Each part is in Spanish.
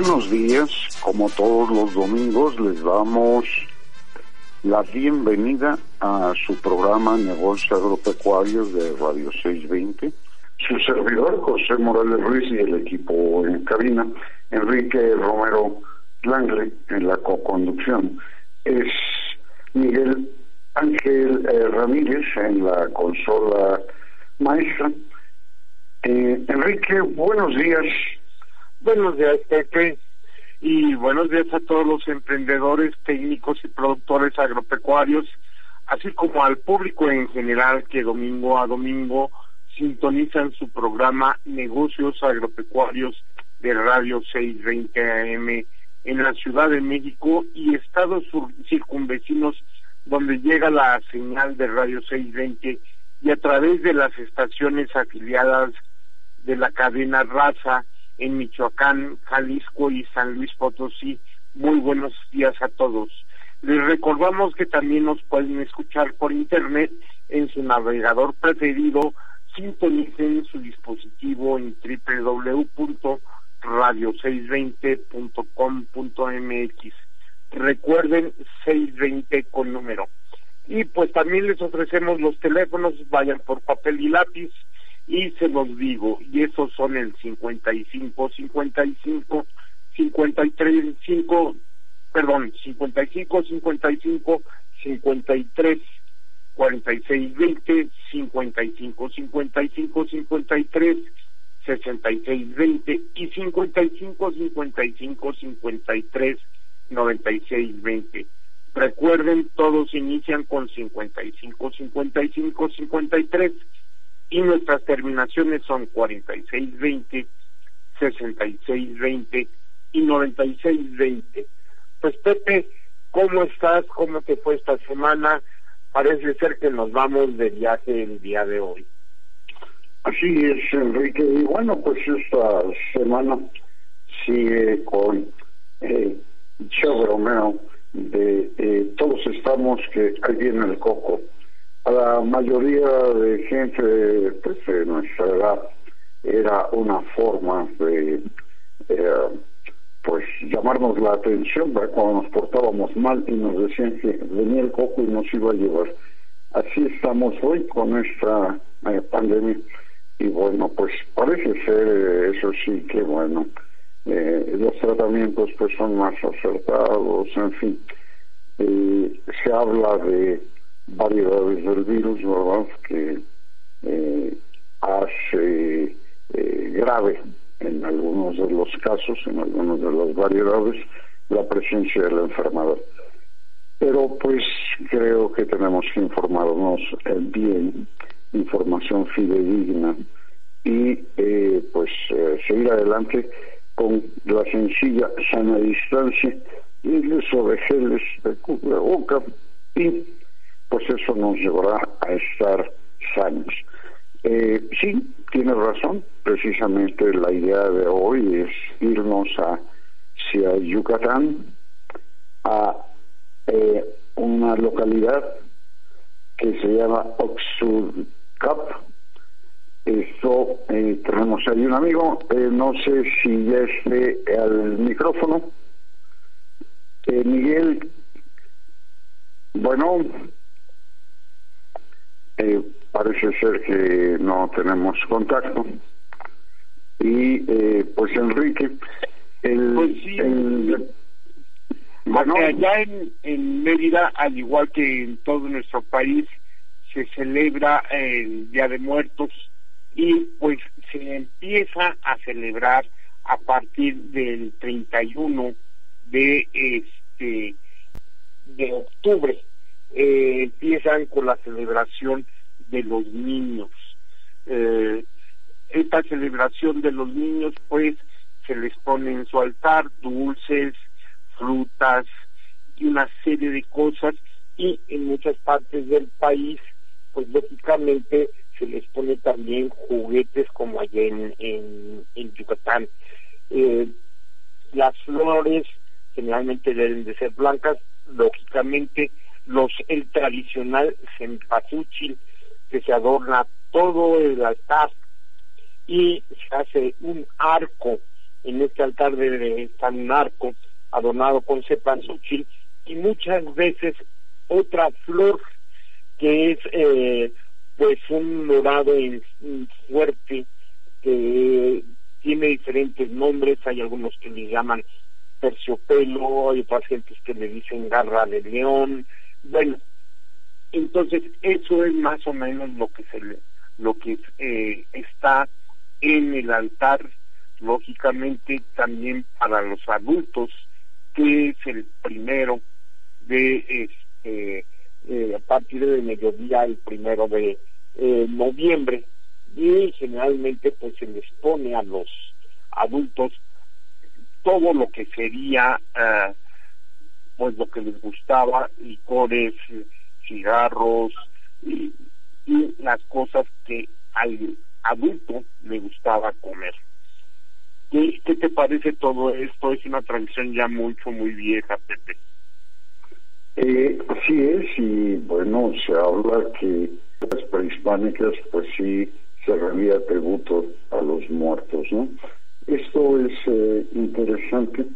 Buenos días. Como todos los domingos, les damos la bienvenida a su programa Negocios Agropecuarios de Radio 620. Su servidor, José Morales Ruiz, y el equipo en cabina, Enrique Romero Langle, en la co-conducción. Es Miguel Ángel eh, Ramírez en la consola maestra. Eh, Enrique, buenos días. Buenos días, Pepe, y buenos días a todos los emprendedores, técnicos y productores agropecuarios, así como al público en general que domingo a domingo sintonizan su programa Negocios Agropecuarios de Radio 620 AM en la Ciudad de México y estados circunvecinos donde llega la señal de Radio 620 y a través de las estaciones afiliadas de la cadena Raza en Michoacán, Jalisco y San Luis Potosí. Muy buenos días a todos. Les recordamos que también nos pueden escuchar por internet en su navegador preferido. Sintonicen su dispositivo en www.radio620.com.mx. Recuerden 620 con número. Y pues también les ofrecemos los teléfonos, vayan por papel y lápiz y se los digo, y esos son el 55, 55, 53, 5, perdón, 55, 55, 53, 46, 20, 55, 55, 53, 66, 20 y 55, 55, 53, 96, 20. Recuerden, todos inician con 55, 55, 53 y nuestras terminaciones son 4620, 6620 y 9620. Pues Pepe, ¿cómo estás? ¿Cómo te fue esta semana? Parece ser que nos vamos de viaje el día de hoy. Así es, Enrique. Y bueno, pues esta semana sigue con eh, Romeo de eh, Todos estamos que ahí viene el coco a la mayoría de gente pues, de nuestra edad era una forma de eh, pues llamarnos la atención cuando nos portábamos mal y nos decían que venía el coco y nos iba a llevar. Así estamos hoy con esta eh, pandemia. Y bueno, pues parece ser eh, eso sí que bueno, los tratamientos pues son más acertados, en fin, se habla de variedades del virus, ¿verdad? Que eh, hace eh, grave en algunos de los casos, en algunas de las variedades, la presencia de la enfermedad. Pero pues creo que tenemos que informarnos eh, bien, información fidedigna y eh, pues seguir adelante con la sencilla sana distancia y el uso de geles de boca y pues eso nos llevará a estar sanos. Eh, sí, tiene razón, precisamente la idea de hoy es irnos hacia Yucatán, a eh, una localidad que se llama Oxurcap, Esto, eh, tenemos ahí un amigo, eh, no sé si ya esté al micrófono. Eh, Miguel, bueno, parece ser que no tenemos contacto. Y pues Enrique, el, pues el bueno, allá en, en Mérida, al igual que en todo nuestro país, se celebra el Día de Muertos y pues se empieza a celebrar a partir del 31 de este de octubre eh, empiezan con la celebración de los niños eh, esta celebración de los niños pues se les pone en su altar dulces frutas y una serie de cosas y en muchas partes del país pues lógicamente se les pone también juguetes como allá en, en, Yucatán. Eh, las flores generalmente deben de ser blancas, lógicamente los el tradicional cempasúchil que se adorna todo el altar y se hace un arco. En este altar debe estar un arco adornado con cempasúchil y muchas veces otra flor que es eh, pues un dorado fuerte que tiene diferentes nombres, hay algunos que le llaman terciopelo, hay otras gentes que le dicen garra de león, bueno, entonces eso es más o menos lo que se le, lo que eh, está en el altar, lógicamente también para los adultos, que es el primero de este eh, a partir del mediodía el primero de eh, noviembre y generalmente pues se les pone a los adultos todo lo que sería eh, pues lo que les gustaba licores cigarros y, las cosas que al adulto le gustaba comer ¿Qué, ¿Qué te parece todo esto? Es una tradición ya mucho, muy vieja, Pepe. Eh, así es, y bueno, se habla que las prehispánicas pues sí se rendía tributo a los muertos, ¿no? Esto es eh, interesante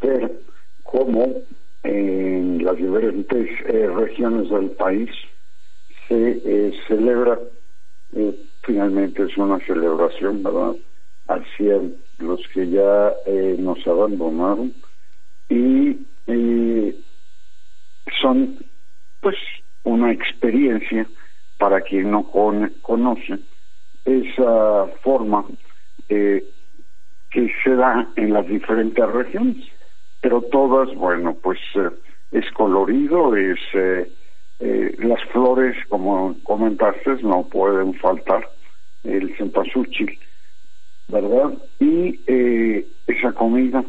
ver cómo en las diferentes eh, regiones del país se eh, celebra, finalmente es una celebración, ¿verdad?, hacia los que ya nos abandonaron y son pues una experiencia para quien no conoce esa forma eh, que se da en las diferentes regiones pero todas bueno pues eh, es colorido es eh, las flores como comentaste no pueden faltar el cempasúchil verdad y esa comida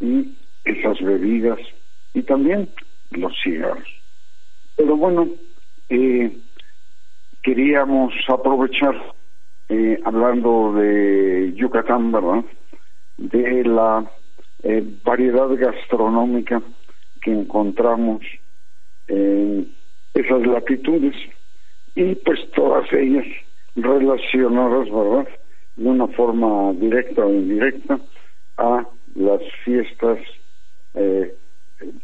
y esas bebidas y también los cigarros. Pero bueno, eh, queríamos aprovechar, eh, hablando de Yucatán, ¿verdad? De la eh, variedad gastronómica que encontramos en esas latitudes y pues todas ellas relacionadas, ¿verdad? De una forma directa o indirecta a las fiestas eh,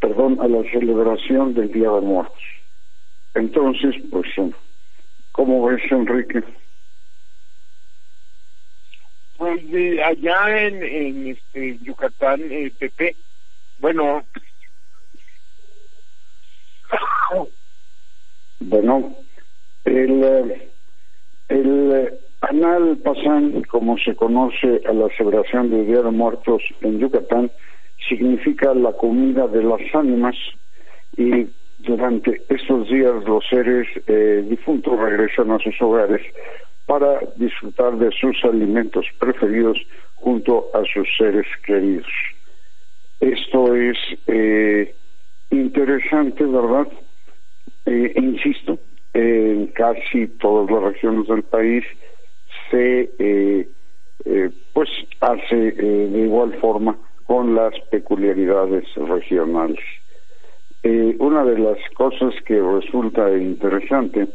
perdón, a la celebración del Día de Muertos. Entonces, pues, ¿cómo ves, Enrique? Pues de allá en, este Yucatán, eh, Pepe, bueno, bueno, el, eh, el eh, Anal Pasan, como se conoce a la celebración del Día de Muertos en Yucatán, significa la comida de las ánimas y durante estos días los seres eh, difuntos regresan a sus hogares para disfrutar de sus alimentos preferidos junto a sus seres queridos. Esto es eh, interesante, ¿verdad? Eh, insisto, en casi todas las regiones del país se pues hace de igual forma con las peculiaridades regionales. Eh, una de las cosas que resulta interesante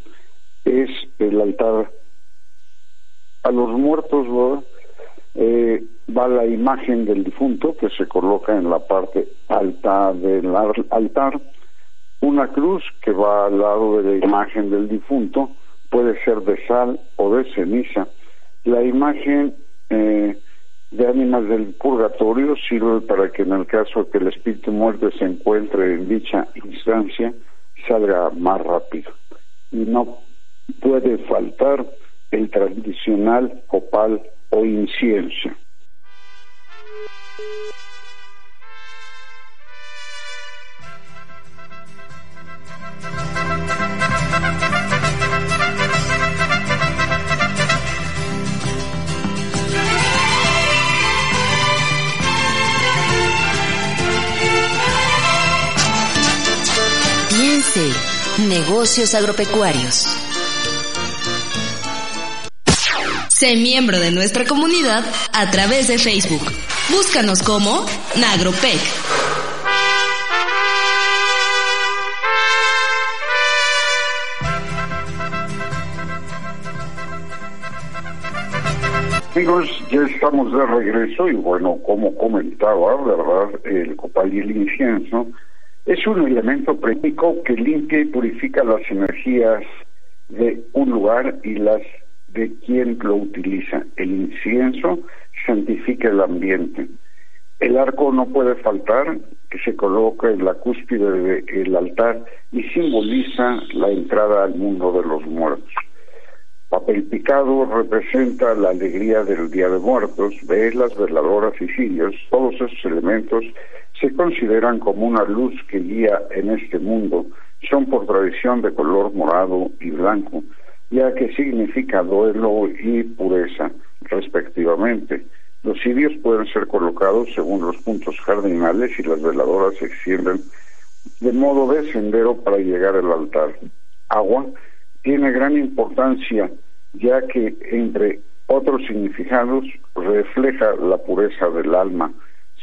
es el altar a los muertos eh, va la imagen del difunto que se coloca en la parte alta del altar, una cruz que va al lado de la imagen del difunto, puede ser de sal o de ceniza. La imagen eh, de ánimas del purgatorio sirve para que en el caso que el espíritu muerto se encuentre en dicha instancia, salga más rápido. Y no puede faltar el tradicional copal o incienso. Negocios agropecuarios. Sé miembro de nuestra comunidad a través de Facebook. Búscanos como Nagropec. Amigos, ya estamos de regreso y bueno, como comentaba, ¿verdad? El copal y el incienso es un elemento práctico que limpia y purifica las energías de un lugar y las de quien lo utiliza. El incienso santifica el ambiente. El arco no puede faltar, que se coloca en la cúspide del altar y simboliza la entrada al mundo de los muertos. Papel picado representa la alegría del Día de Muertos, velas, veladoras y cirios, todos esos elementos se consideran como una luz que guía en este mundo, son por tradición de color morado y blanco, ya que significa duelo y pureza, respectivamente. Los cirios pueden ser colocados según los puntos cardinales y las veladoras se extienden de modo de sendero para llegar al altar. Agua tiene gran importancia ya que entre otros significados refleja la pureza del alma,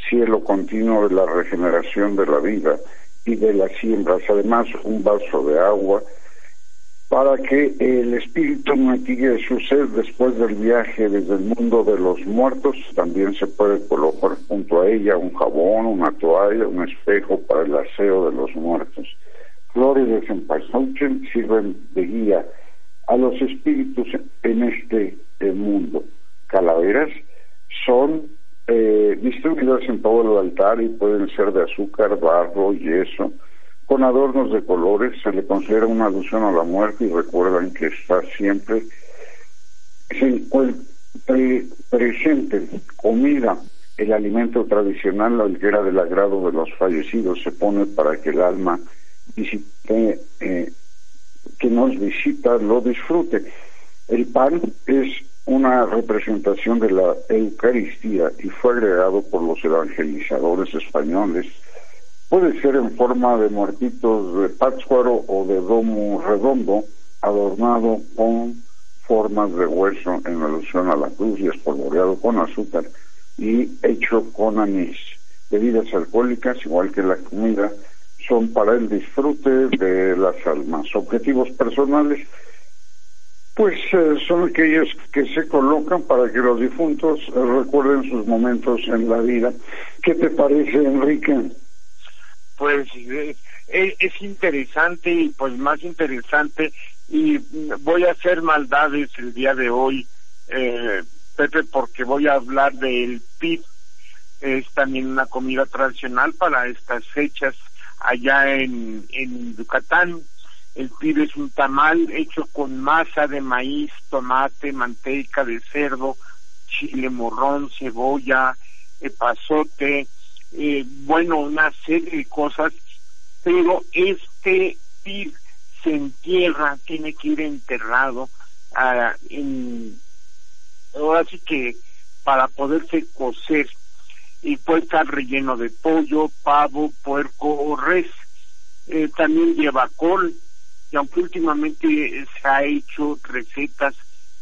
cielo continuo de la regeneración de la vida y de las siembras, además un vaso de agua para que el espíritu mitigue su sed después del viaje desde el mundo de los muertos. También se puede colocar junto a ella un jabón, una toalla, un espejo para el aseo de los muertos. Flores de cempasúchil sirven de guía a los espíritus en este eh, mundo. Calaveras son eh, distribuidas en todo el altar y pueden ser de azúcar, barro, yeso, con adornos de colores, se le considera una alusión a la muerte y recuerdan que está siempre presente comida, el alimento tradicional, la higuera del agrado de los fallecidos, se pone para que el alma eh, que nos visita lo disfrute. El pan es una representación de la Eucaristía y fue agregado por los evangelizadores españoles Puede ser en forma de muertitos de pátzcuaro o de domo redondo, adornado con formas de hueso en alusión a la cruz y espolvoreado con azúcar y hecho con anís. Bebidas alcohólicas, igual que la comida, son para el disfrute de las almas. Objetivos personales, pues eh, son aquellos que se colocan para que los difuntos recuerden sus momentos en la vida. ¿Qué te parece, Enrique? Pues eh, es, interesante y pues más interesante y voy a hacer maldades el día de hoy, eh, Pepe, porque voy a hablar del PIB. Es también una comida tradicional para estas fechas allá en, en Yucatán. El PIB es un tamal hecho con masa de maíz, tomate, manteca de cerdo, chile morrón, cebolla, epazote, eh, bueno, una serie de cosas, pero este pib se entierra, tiene que ir enterrado, ah, en, ahora sí que para poderse cocer y puede estar relleno de pollo, pavo, puerco o res. Eh, también lleva col, y aunque últimamente se ha hecho recetas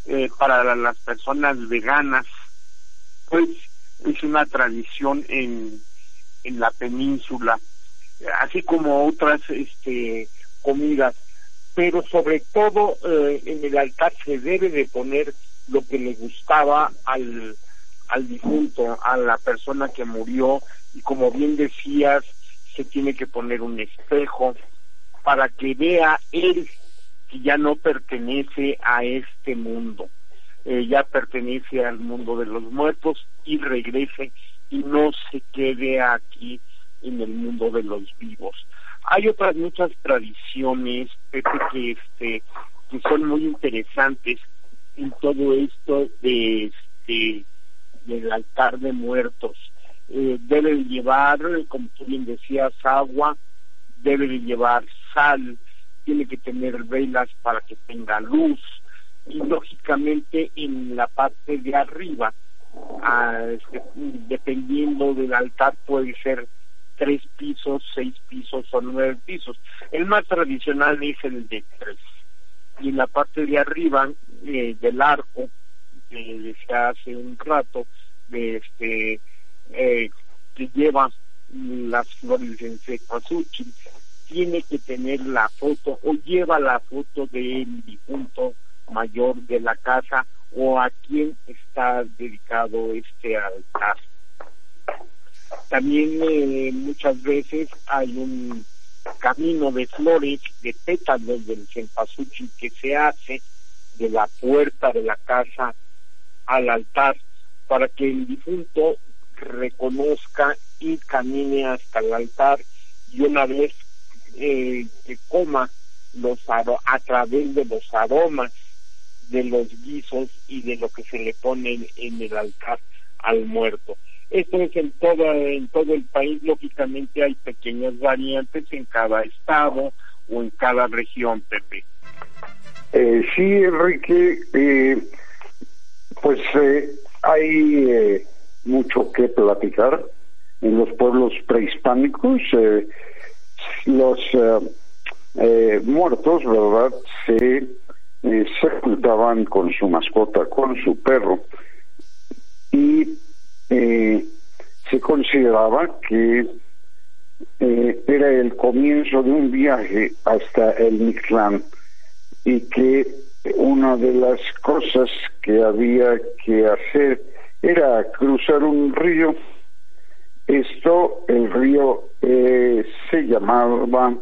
eh, para las personas veganas, pues es una tradición en en la península, así como otras este, comidas. Pero sobre todo eh, en el altar se debe de poner lo que le gustaba al, al difunto, a la persona que murió, y como bien decías, se tiene que poner un espejo para que vea él que ya no pertenece a este mundo, eh, ya pertenece al mundo de los muertos y regrese y no se quede aquí en el mundo de los vivos. Hay otras muchas tradiciones, Pepe, que este que son muy interesantes en todo esto de este del altar de muertos. Eh, debe llevar, como tú bien decías, agua, debe de llevar sal, tiene que tener velas para que tenga luz y lógicamente en la parte de arriba, este, dependiendo del altar puede ser tres pisos, seis pisos o nueve pisos. El más tradicional es el de tres. Y la parte de arriba eh, del arco, que decía hace un rato, este eh, que lleva las flores en cempasúchil, tiene que tener la foto o lleva la foto del difunto mayor de la casa o a quien está dedicado este altar. También eh, muchas veces hay un camino de flores, de pétalos del cempasúchil que se hace de la puerta de la casa al altar para que el difunto reconozca y camine hasta el altar y una vez eh, que coma los a través de los aromas de los guisos y de lo que se le pone en el altar al muerto. Esto es en todo, en todo el país, lógicamente hay pequeñas variantes en cada estado o en cada región, Pepe. Eh, sí, Enrique, eh, pues eh, hay eh, mucho que platicar en los pueblos prehispánicos. Eh, los muertos, ¿verdad?, se sepultaban con su mascota, con su perro, y se consideraba que era el comienzo de un viaje hasta el Mictlán y que una de las cosas que había que hacer era cruzar un río. Esto, el río eh, se llamaba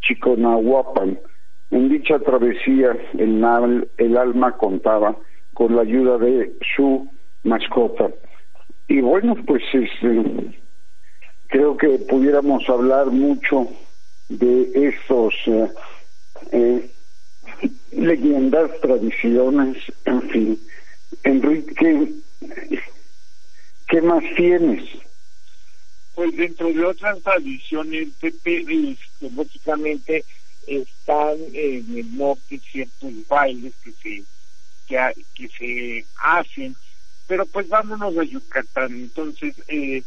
Chiconahuapan. En dicha travesía, el, alma contaba con la ayuda de su mascota. Y bueno, pues este, creo que pudiéramos hablar mucho de estos eh, eh, leyendas, tradiciones, en fin. Enrique, ¿qué más tienes? Pues dentro de otras tradiciones, Pepe, este, lógicamente están en el norte ciertos bailes que se que, se hacen, pero pues vámonos a Yucatán. Entonces, eh,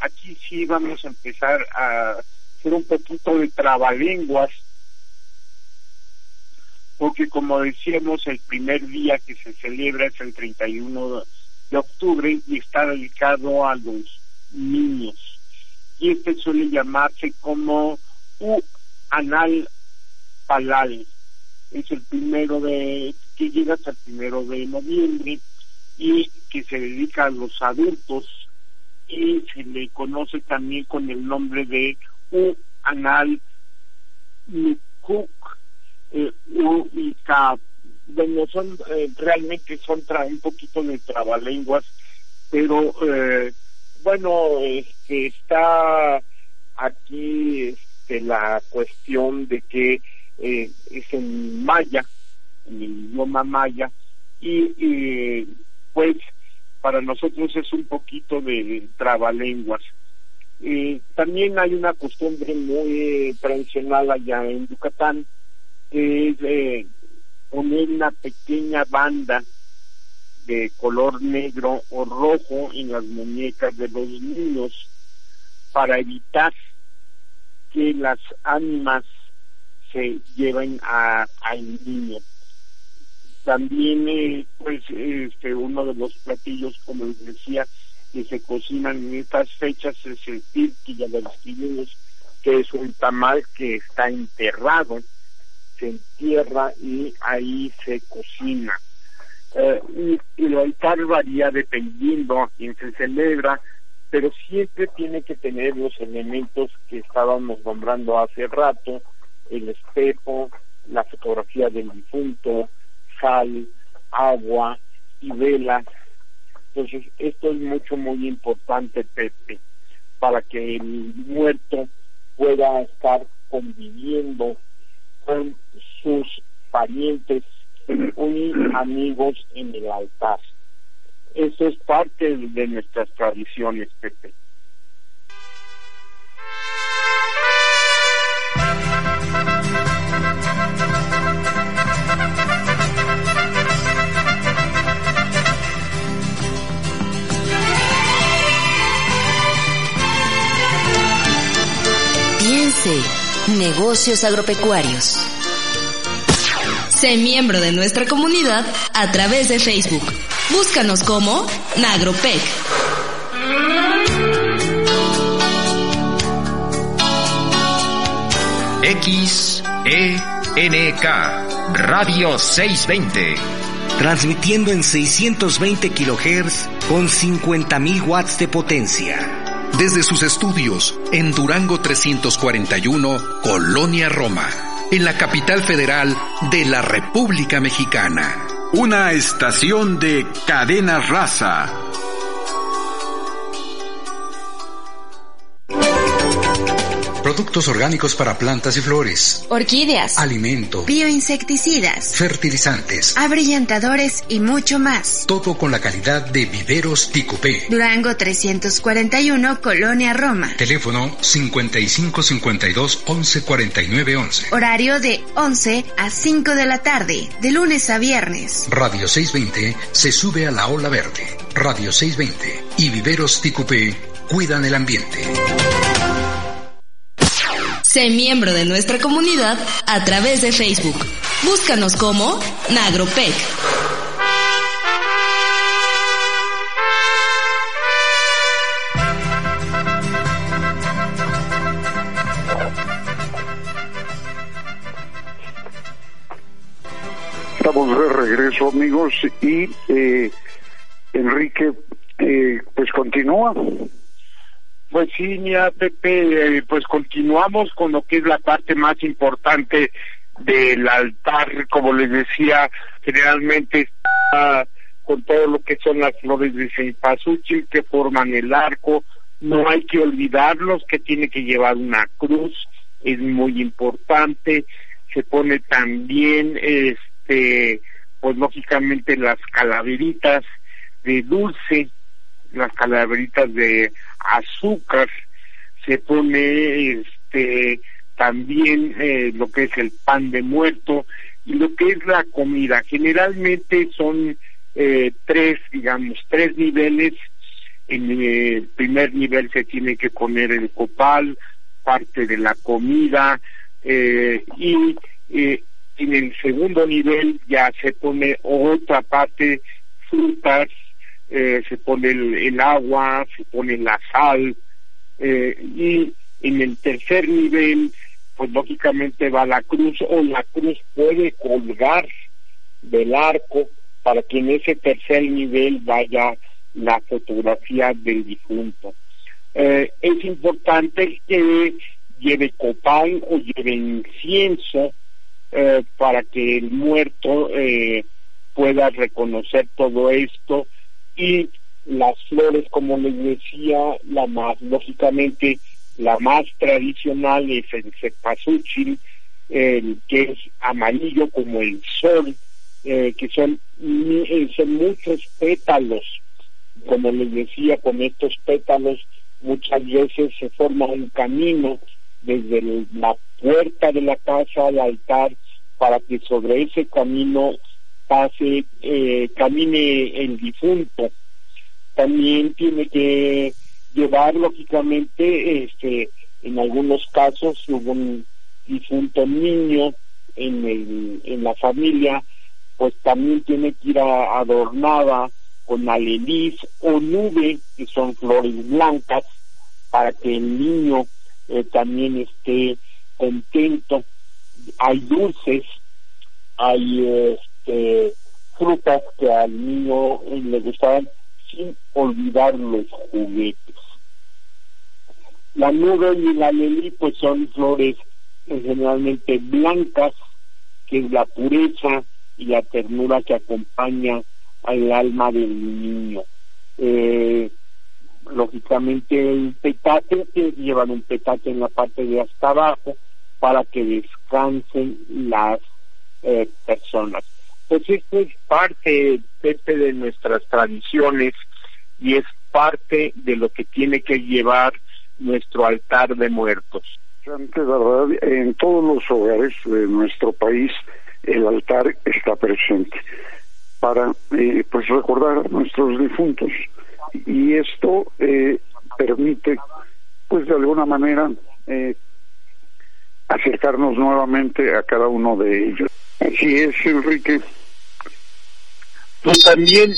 aquí sí vamos a empezar a hacer un poquito de trabalenguas porque como decíamos, el primer día que se celebra es el 31 de octubre y está dedicado a los niños. Y este suele llamarse como U Anal Palal. Es el primero de, que llega hasta el primero de noviembre y que se dedica a los adultos y se le conoce también con el nombre de U Anal Mikuk eh, y bueno, son eh, realmente son tra un poquito de trabalenguas, pero eh, bueno, este, está aquí este, la cuestión de que eh, es en maya, en el idioma maya, y pues para nosotros es un poquito de trabalenguas. también hay una costumbre muy tradicional allá en Yucatán, que es eh, poner una pequeña banda de color negro o rojo en las muñecas de los niños para evitar que las ánimas se lleven a, al niño. También, eh, pues, este, uno de los platillos, como les decía, que se cocinan en estas fechas es el que ya lo describimos, que es un tamal que está enterrado se entierra y ahí se cocina. Eh, y, el altar varía dependiendo a quién se celebra, pero siempre tiene que tener los elementos que estábamos nombrando hace rato, el espejo, la fotografía del difunto, sal, agua y velas. Entonces, esto es mucho, muy importante, Pepe, para que el muerto pueda estar conviviendo con sus parientes y amigos en el altar. Eso es parte de nuestras tradiciones, Pepe. Negocios agropecuarios. Sé miembro de nuestra comunidad a través de Facebook. Búscanos como Nagropec. XENK Radio 620. Transmitiendo en 620 kHz con 50.000 watts de potencia. Desde sus estudios en Durango 341, Colonia Roma en la capital federal de la República Mexicana. Una estación de cadena raza Productos orgánicos para plantas y flores. Orquídeas. Alimento. Bioinsecticidas. Fertilizantes. Abrillantadores y mucho más. Todo con la calidad de Viveros Ticupé. Durango 341, Colonia Roma. Teléfono 5552 11 49 11. Horario de 11 a 5 de la tarde, de lunes a viernes. Radio 620 se sube a la ola verde. Radio 620 y Viveros Ticupé cuidan el ambiente. Sé miembro de nuestra comunidad a través de Facebook. Búscanos como Nagropec. Estamos de regreso, amigos, y eh, Enrique, eh, pues continúa. Pues sí, mira, Pepe, eh, pues continuamos con lo que es la parte más importante del altar, como les decía, generalmente está con todo lo que son las flores de cempasúchil que forman el arco, no hay que olvidarlos que tiene que llevar una cruz, es muy importante, se pone también, este, pues lógicamente las calaveritas de dulce, las calaveritas de azúcar, se pone este también eh, lo que es el pan de muerto y lo que es la comida. Generalmente son eh, tres, digamos, tres niveles. En el primer nivel se tiene que poner el copal, parte de la comida, eh, y en el segundo nivel ya se pone otra parte, frutas, eh, se pone el, agua, se pone la sal, eh, y en el tercer nivel, pues lógicamente va la cruz, o la cruz puede colgar del arco para que en ese tercer nivel vaya la fotografía del difunto. Eh, es importante que lleve copal o lleve incienso para que el muerto pueda reconocer todo esto y las flores, como les decía, la más, lógicamente, la más tradicional es el cepasúchil, que es amarillo como el sol, eh, que son, eh, son muchos pétalos. Como les decía, con estos pétalos muchas veces se forma un camino desde la puerta de la casa al altar para que sobre ese camino pase, eh, camine el difunto. También tiene que llevar, lógicamente, este, en algunos casos, hubo un difunto niño en, el, en la familia, pues también tiene que ir adornada con alelís o nube, que son flores blancas, para que el niño eh, también esté contento. Hay dulces, hay este, frutas que al niño le gustaban sin olvidar los juguetes. La nube y la lelí pues son flores generalmente blancas, que es la pureza y la ternura que acompaña al alma del niño. Eh, lógicamente el petate, que llevan un petate en la parte de hasta abajo para que descansen las eh, personas. Pues esto es parte, de nuestras tradiciones y es parte de lo que tiene que llevar nuestro altar de muertos. En todos los hogares de nuestro país el altar está presente para eh, pues recordar a nuestros difuntos y esto eh, permite pues de alguna manera eh, acercarnos nuevamente a cada uno de ellos. Así es, Enrique. Pues también,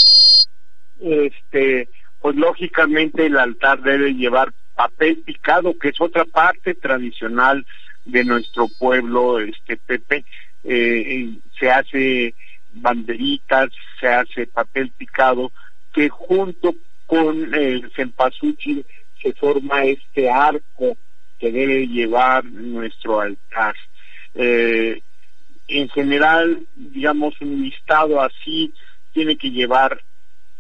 este, pues lógicamente el altar debe llevar papel picado, que es otra parte tradicional de nuestro pueblo, este Pepe. Eh, se hace banderitas, se hace papel picado, que junto con el cempasúchil se forma este arco que debe llevar nuestro altar. Eh, en general, digamos, un listado así tiene que llevar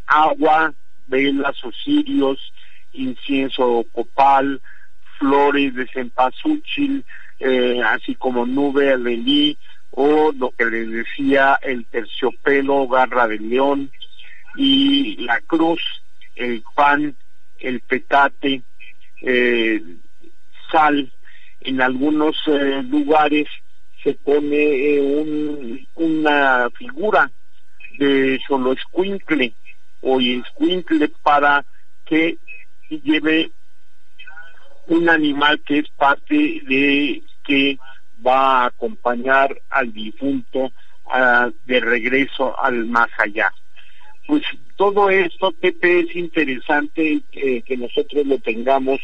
agua, velas o cirios, incienso copal, flores de cempasúchil, eh, así como nube alelí o lo que les decía el terciopelo, garra de león y la cruz, el pan, el petate, eh, sal. En algunos eh, lugares se pone eh, un, una figura de solo escuincle o escuincle para que lleve un animal que es parte de que va a acompañar al difunto de regreso al más allá. Pues todo esto, Pepe, es interesante que nosotros lo tengamos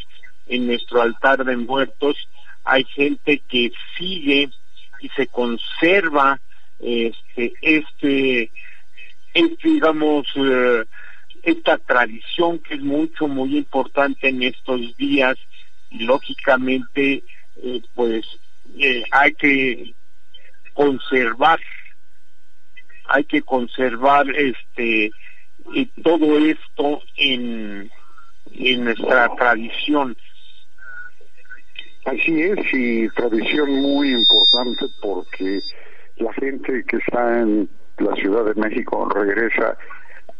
en nuestro altar de muertos. Hay gente que sigue y se conserva este, este, este digamos, eh, esta tradición que es mucho, muy importante en estos días y lógicamente, eh, pues, eh, hay que conservar, hay que conservar este, todo esto en, en nuestra tradición. Así es, y tradición muy importante porque la gente que está en la Ciudad de México regresa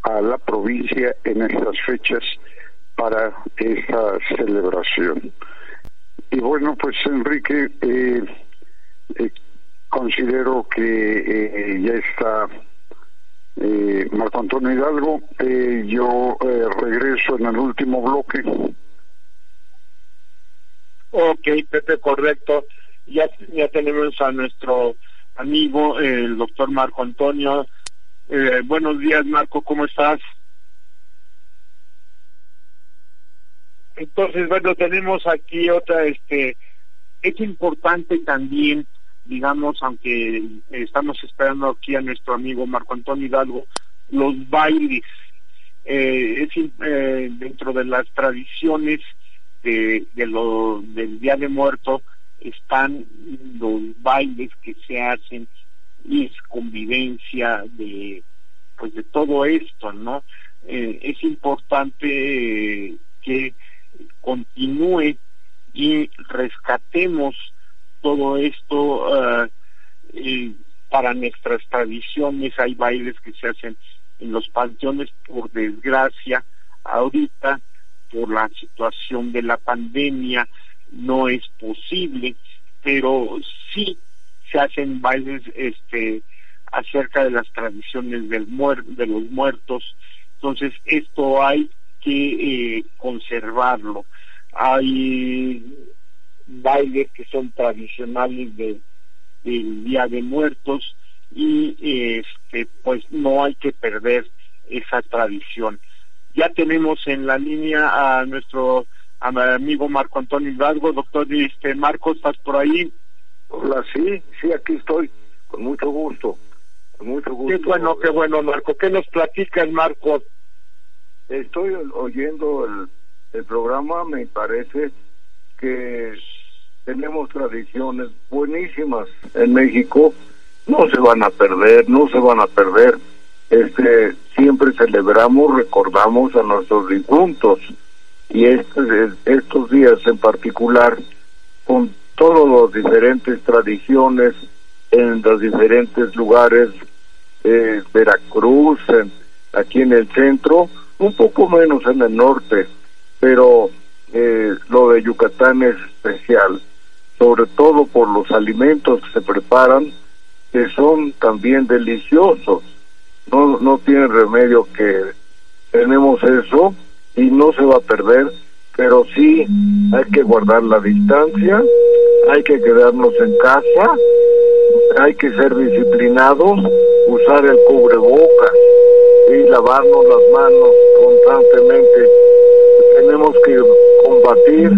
a la provincia en estas fechas para esta celebración. Y bueno, pues Enrique, eh, eh, considero que eh, ya está Marco Antonio Hidalgo. yo regreso en el último bloque. Ok, Pepe, correcto. Ya, ya tenemos a nuestro amigo, el doctor Marco Antonio. Eh, buenos días, Marco, ¿cómo estás? Entonces, bueno, tenemos aquí otra, este, es importante también, digamos, aunque estamos esperando aquí a nuestro amigo Marco Antonio Hidalgo, los bailes. Eh, es eh, dentro de las tradiciones de, lo, del Día de Muerto están los bailes que se hacen y es convivencia de pues de todo esto, ¿no? Eh, es importante que continúe y rescatemos todo esto eh, para nuestras tradiciones. Hay bailes que se hacen en los panteones, por desgracia, ahorita por la situación de la pandemia no es posible, pero sí se hacen bailes este acerca de las tradiciones del muer de los muertos. Entonces, esto hay que eh, conservarlo. Hay bailes que son tradicionales de, del Día de Muertos y este pues no hay que perder esa tradición. Ya tenemos en la línea a nuestro amigo Marco Antonio Hidalgo. Doctor este, Marco, ¿estás por ahí? Hola, sí, sí, aquí estoy, con mucho gusto. Mucho gusto. Qué bueno, qué bueno, Marco. ¿Qué nos platicas, Marco? Estoy oyendo el, el programa, me parece que tenemos tradiciones buenísimas en México, no se van a perder, no se van a perder. Este, siempre celebramos, recordamos a nuestros difuntos y este, estos días en particular, con todas las diferentes tradiciones en los diferentes lugares, eh, Veracruz, aquí en el centro, un poco menos en el norte, pero eh, lo de Yucatán es especial, sobre todo por los alimentos que se preparan, que son también deliciosos. No, no tiene remedio que tenemos eso y no se va a perder, pero sí hay que guardar la distancia, hay que quedarnos en casa, hay que ser disciplinados, usar el cubrebocas y lavarnos las manos constantemente. Tenemos que combatir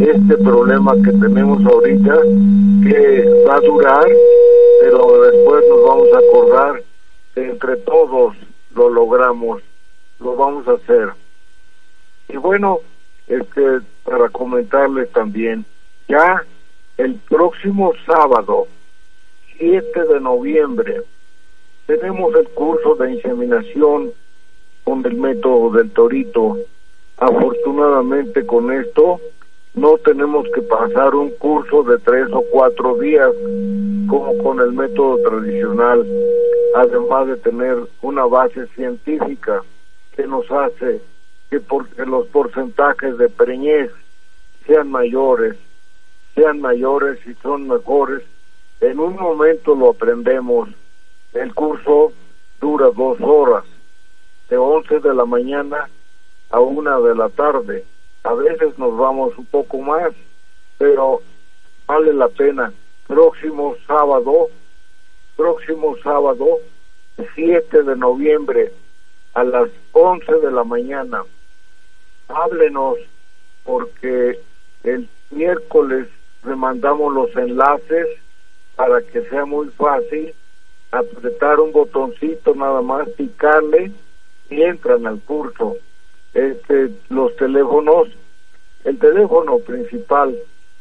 este problema que tenemos ahorita, que va a durar, pero después nos vamos a acordar entre todos lo logramos, lo vamos a hacer. Y bueno, este, para comentarles también, ya el próximo sábado, 7 de noviembre, tenemos el curso de inseminación con el método del torito. Afortunadamente con esto no tenemos que pasar un curso de tres o cuatro días como con el método tradicional, además de tener una base científica que nos hace que porque los porcentajes de preñez sean mayores, sean mayores y son mejores, en un momento lo aprendemos. El curso dura dos horas, de 11 de la mañana a una de la tarde. A veces nos vamos un poco más, pero vale la pena. Próximo sábado, próximo sábado, 7 de noviembre, a las 11 de la mañana, háblenos porque el miércoles le mandamos los enlaces para que sea muy fácil apretar un botoncito nada más, picarle y entran al curso. Este, los teléfonos, el teléfono principal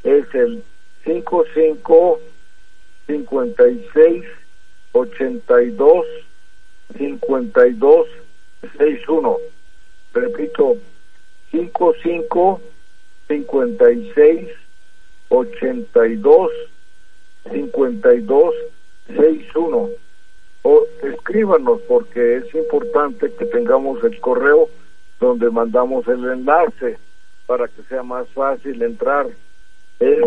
es el 55 56 82 52 61. Repito, 55 56 82 52 61 o escríbanos porque es importante que tengamos el correo donde mandamos el enlace para que sea más fácil entrar es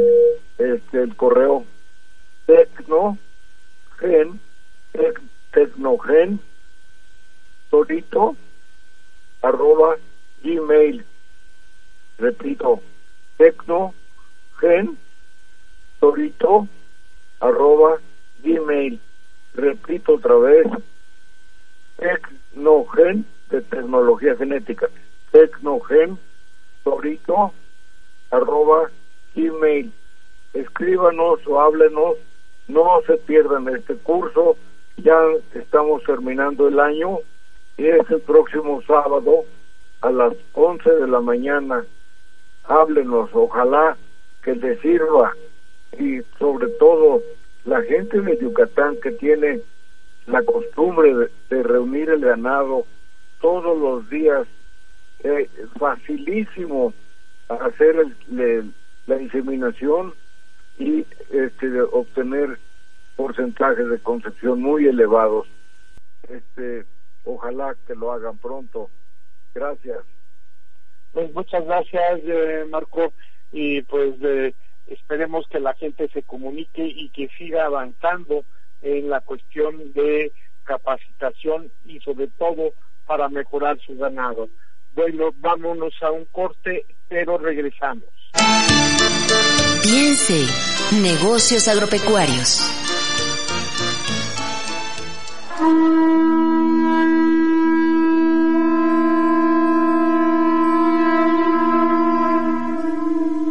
este el correo tecno gen tecnogen solito arroba gmail. Repito tecno gen arroba gmail. Repito otra vez tecnogen de tecnología genética. Tecnogen torito arroba gmail. Escríbanos o háblenos no se pierdan este curso ya estamos terminando el año y es el próximo sábado a las 11 de la mañana háblenos, ojalá que les sirva y sobre todo la gente de Yucatán que tiene la costumbre de, reunir el ganado todos los días, eh, facilísimo hacer la inseminación y este, obtener porcentajes de concepción muy elevados. Este, ojalá que lo hagan pronto. Gracias. Pues muchas gracias, eh, Marco, y pues eh, esperemos que la gente se comunique y que siga avanzando en la cuestión de capacitación y sobre todo para mejorar su ganado. Bueno, vámonos a un corte, pero regresamos. Piense, negocios agropecuarios.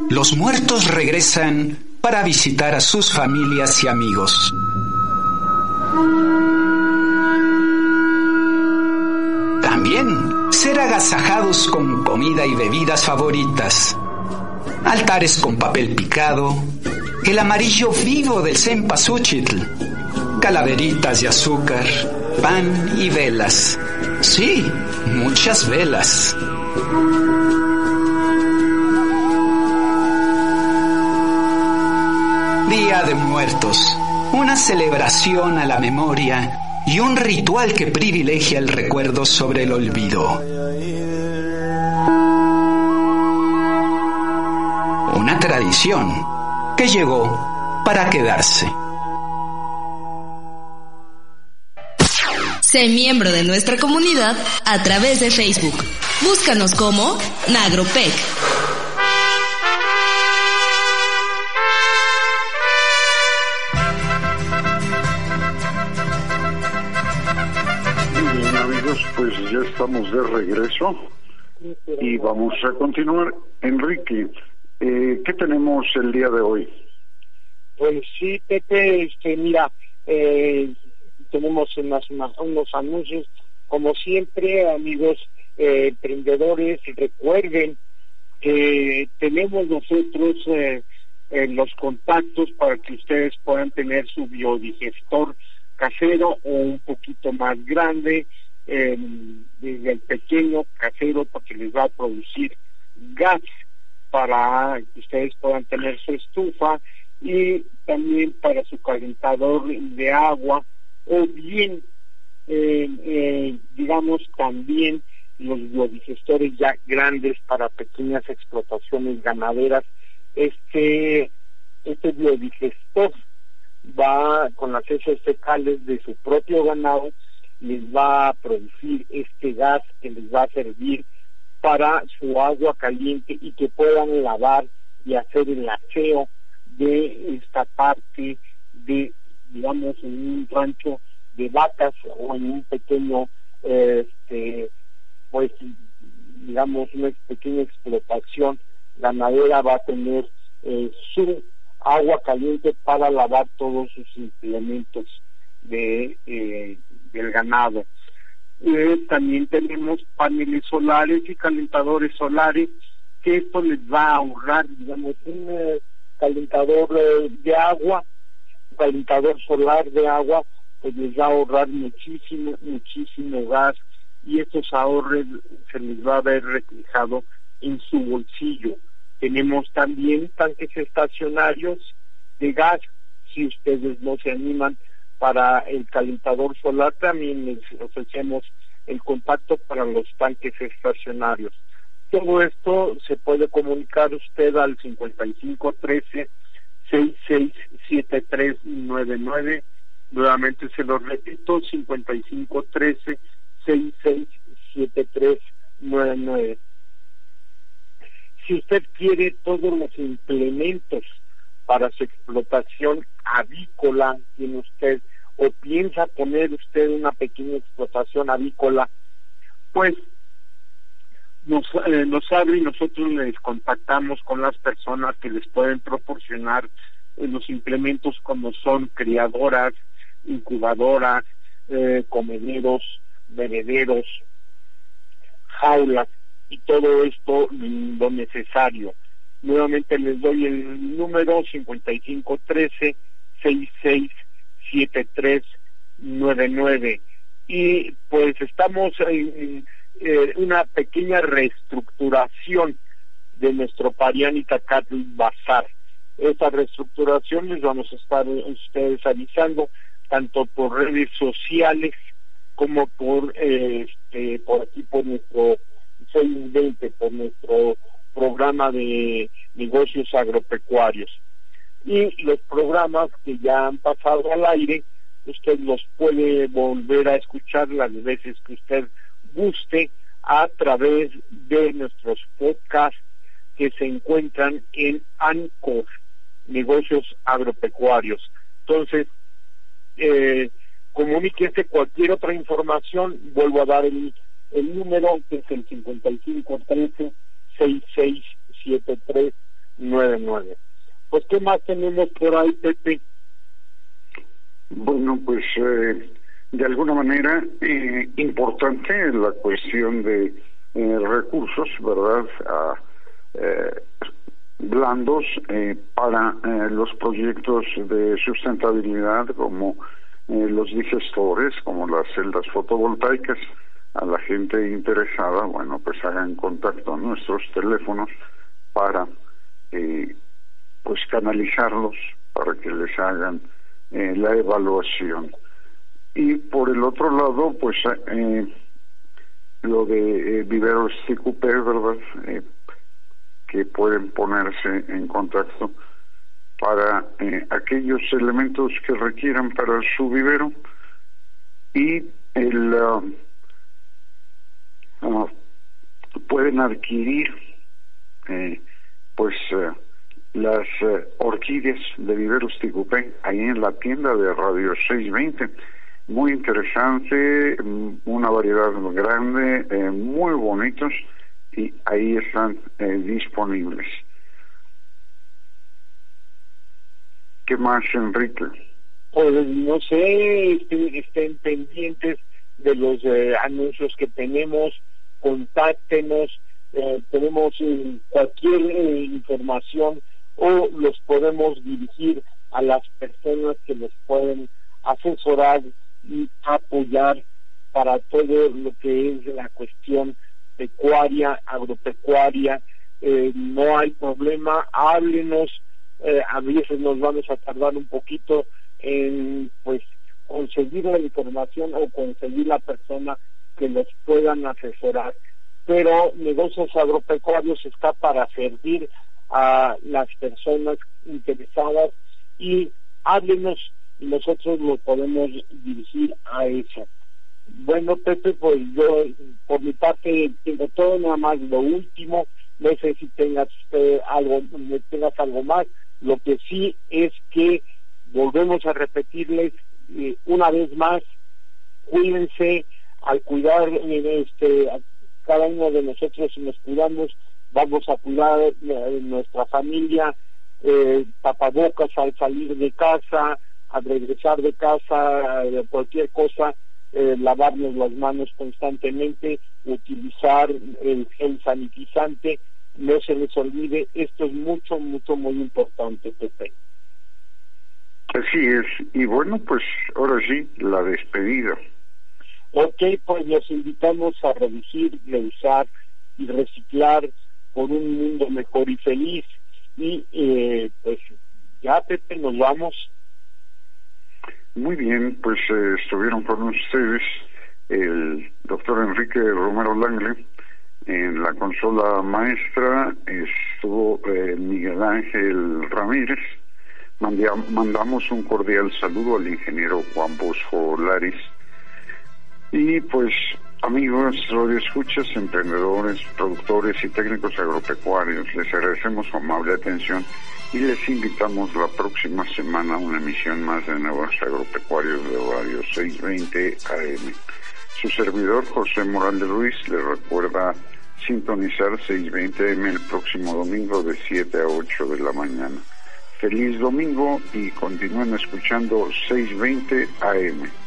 Los muertos regresan para visitar a sus familias y amigos. También ser agasajados con comida y bebidas favoritas. Altares con papel picado, el amarillo vivo del cempasúchitl, calaveritas de azúcar, pan y velas. Sí, muchas velas. Día de Muertos, una celebración a la memoria y un ritual que privilegia el recuerdo sobre el olvido. Una tradición que llegó para quedarse. Sé miembro de nuestra comunidad a través de Facebook. Búscanos como Nagropec. Muy bien, amigos, pues ya estamos de regreso y vamos a continuar. Enrique, eh, ¿qué tenemos el día de hoy? Pues sí, Pepe, este, mira, eh, tenemos unas- unos anuncios, como siempre, amigos eh, emprendedores, recuerden que tenemos nosotros eh, eh, los contactos para que ustedes puedan tener su biodigestor casero o un poquito más grande, eh, desde el pequeño casero porque les va a producir gas para que ustedes puedan tener su estufa y también para su calentador de agua o bien eh, eh, digamos también los biodigestores ya grandes para pequeñas explotaciones ganaderas este este biodigestor va con las heces fecales de su propio ganado les va a producir este gas que les va a servir para su agua caliente y que puedan lavar y hacer el aseo de esta parte de, digamos, en un rancho de vacas o en un pequeño, este, pues, digamos, una pequeña explotación ganadera va a tener eh, su agua caliente para lavar todos sus implementos de, eh, del ganado. Eh, también tenemos paneles solares y calentadores solares que esto les va a ahorrar, digamos, un calentador de agua, calentador solar de agua, pues les va a ahorrar muchísimo, muchísimo gas y estos ahorros se les va a ver reflejado en su bolsillo. Tenemos también tanques estacionarios de gas, si ustedes no se animan para el calentador solar, también les ofrecemos el contacto para los tanques estacionarios. Todo esto se puede comunicar usted al 5513 667399. Nuevamente se lo repito, 5513 667399. Si usted quiere todos los implementos para su explotación avícola, tiene usted o piensa poner usted una pequeña explotación avícola, pues nos, eh, abre y nosotros les contactamos con las personas que les pueden proporcionar eh, los implementos como son criadoras, incubadoras, eh, comederos, bebederos, jaulas y todo esto lo necesario. Nuevamente les doy el número 5513 667399 y pues estamos en eh, una pequeña reestructuración de nuestro Pariánica Cattle Bazar. Esta reestructuración les vamos a estar ustedes avisando tanto por redes sociales como por eh, este, por aquí por nuestro 620 por nuestro programa de negocios agropecuarios y los programas que ya han pasado al aire usted los puede volver a escuchar las veces que usted guste a través de nuestros podcasts que se encuentran en ANCOR, Negocios Agropecuarios. Entonces, eh, comuníquese cualquier otra información, vuelvo a dar el, número que es el 5513 667399. Pues, ¿qué más tenemos por ahí, Pepe? Bueno, pues eh, de alguna manera eh, importante la cuestión de eh, recursos, ¿verdad? Eh, blandos para los proyectos de sustentabilidad como los digestores, como las celdas fotovoltaicas. A la gente interesada, bueno, pues hagan contacto a nuestros teléfonos para pues canalizarlos para que les hagan la evaluación. Y por el otro lado, pues eh, lo de eh, viveros CQP, ¿verdad? Eh, que pueden ponerse en contacto para eh, aquellos elementos que requieran para su vivero y el ah, pueden adquirir pues las orquídeas de viveros Ticupé ahí en la tienda de Radio 620 muy interesante, mm, una variedad grande, eh, muy bonitos y ahí están eh, disponibles. ¿Qué más, Enrique? Pues no sé, estén, pendientes de los eh, anuncios que tenemos, contáctenos, tenemos cualquier información o los podemos dirigir a las personas que nos pueden asesorar y apoyar para todo lo que es la cuestión pecuaria, agropecuaria. Eh, no hay problema, háblenos, eh, a veces nos vamos a tardar un poquito en pues conseguir la información o conseguir la persona que nos puedan asesorar. Pero negocios agropecuarios está para servir a las personas interesadas y háblenos nosotros lo podemos dirigir a eso. Bueno, Pepe, pues yo por mi parte tengo todo, nada más lo último, no sé si tengas algo, tengas algo más, lo que sí es que volvemos a repetirles eh, una vez más, cuídense, al cuidar este, cada uno de nosotros si nos cuidamos, vamos a cuidar eh, nuestra familia, eh, tapabocas al salir de casa, al regresar de casa, de cualquier cosa, eh, lavarnos las manos constantemente, utilizar el gel sanitizante, no se les olvide, esto es mucho, mucho, muy importante, Pepe. Así es, y bueno, pues ahora sí, la despedida. Ok, pues los invitamos a reducir, reusar y reciclar por un mundo mejor y feliz. Y eh, pues ya, Pepe, nos vamos. Muy bien, pues eh, estuvieron con ustedes el doctor Enrique Romero Langle. En la consola maestra estuvo eh, Miguel Ángel Ramírez. mandamos un cordial saludo al ingeniero Juan Bosco Laris. Y pues amigos, escuchas, emprendedores, productores y técnicos agropecuarios, les agradecemos su amable atención y les invitamos la próxima semana a una emisión más de Nuevos Agropecuarios de Radio 620 AM. Su servidor José Morales Ruiz le recuerda sintonizar 620 AM el próximo domingo de 7 a 8 de la mañana. Feliz domingo y continúen escuchando 620 AM.